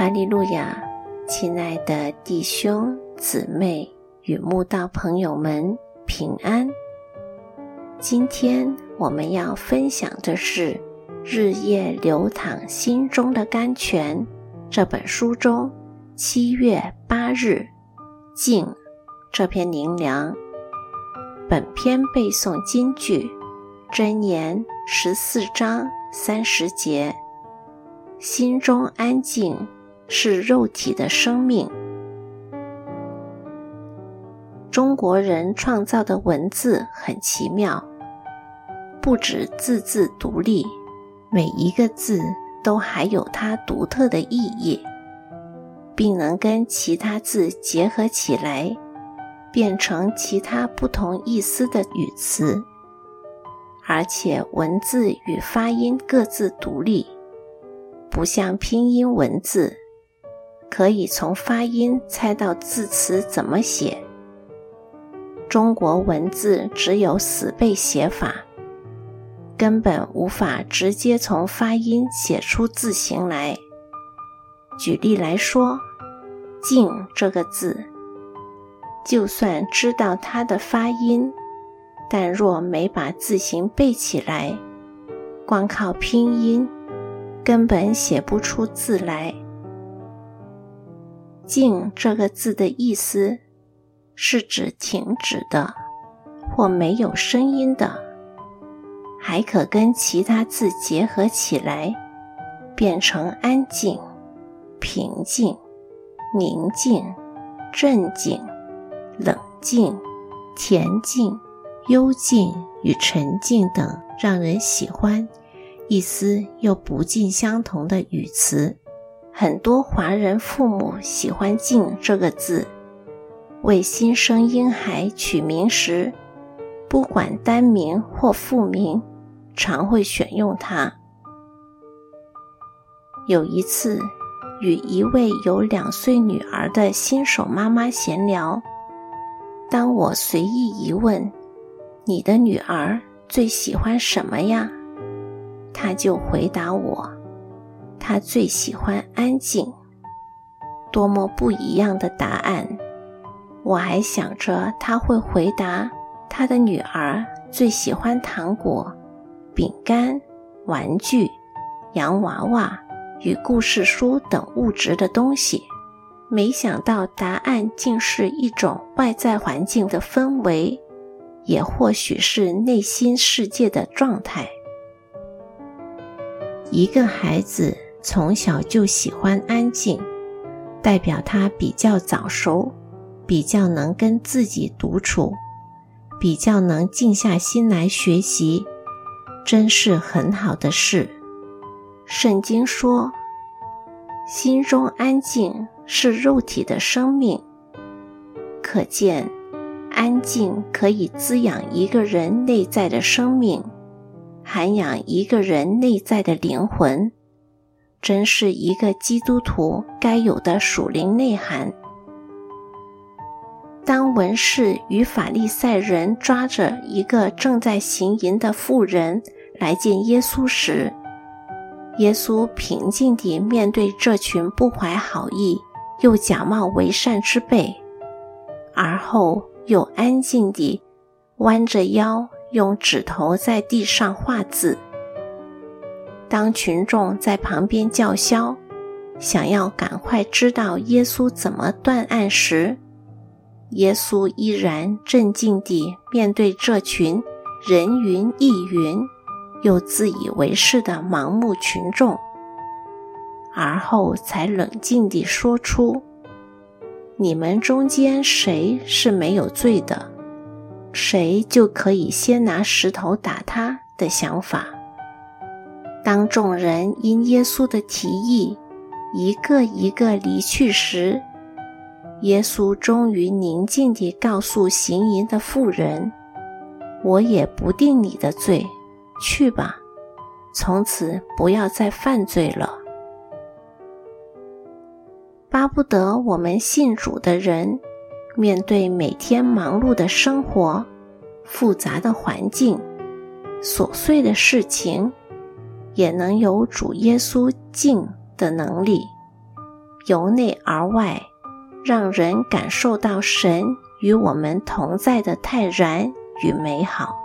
哈利路亚，亲爱的弟兄姊妹与慕道朋友们平安。今天我们要分享的是《日夜流淌心中的甘泉》这本书中七月八日静这篇灵粮。本篇背诵金句：箴言十四章三十节，心中安静。是肉体的生命。中国人创造的文字很奇妙，不止字字独立，每一个字都还有它独特的意义，并能跟其他字结合起来，变成其他不同意思的语词。而且文字与发音各自独立，不像拼音文字。可以从发音猜到字词怎么写。中国文字只有死背写法，根本无法直接从发音写出字形来。举例来说，“静”这个字，就算知道它的发音，但若没把字形背起来，光靠拼音，根本写不出字来。静这个字的意思是指停止的或没有声音的，还可跟其他字结合起来，变成安静、平静、宁静、镇静、冷静、恬静、幽静与沉静等让人喜欢、意思又不尽相同的语词。很多华人父母喜欢“静”这个字，为新生婴孩取名时，不管单名或复名，常会选用它。有一次，与一位有两岁女儿的新手妈妈闲聊，当我随意一问：“你的女儿最喜欢什么呀？”她就回答我。他最喜欢安静，多么不一样的答案！我还想着他会回答他的女儿最喜欢糖果、饼干、玩具、洋娃娃与故事书等物质的东西。没想到答案竟是一种外在环境的氛围，也或许是内心世界的状态。一个孩子。从小就喜欢安静，代表他比较早熟，比较能跟自己独处，比较能静下心来学习，真是很好的事。圣经说：“心中安静是肉体的生命。”可见，安静可以滋养一个人内在的生命，涵养一个人内在的灵魂。真是一个基督徒该有的属灵内涵。当文士与法利赛人抓着一个正在行淫的妇人来见耶稣时，耶稣平静地面对这群不怀好意又假冒为善之辈，而后又安静地弯着腰，用指头在地上画字。当群众在旁边叫嚣，想要赶快知道耶稣怎么断案时，耶稣依然镇静地面对这群人云亦云又自以为是的盲目群众，而后才冷静地说出：“你们中间谁是没有罪的，谁就可以先拿石头打他的想法。”当众人因耶稣的提议一个一个离去时，耶稣终于宁静地告诉行淫的妇人：“我也不定你的罪，去吧，从此不要再犯罪了。”巴不得我们信主的人，面对每天忙碌的生活、复杂的环境、琐碎的事情。也能有主耶稣敬的能力，由内而外，让人感受到神与我们同在的泰然与美好。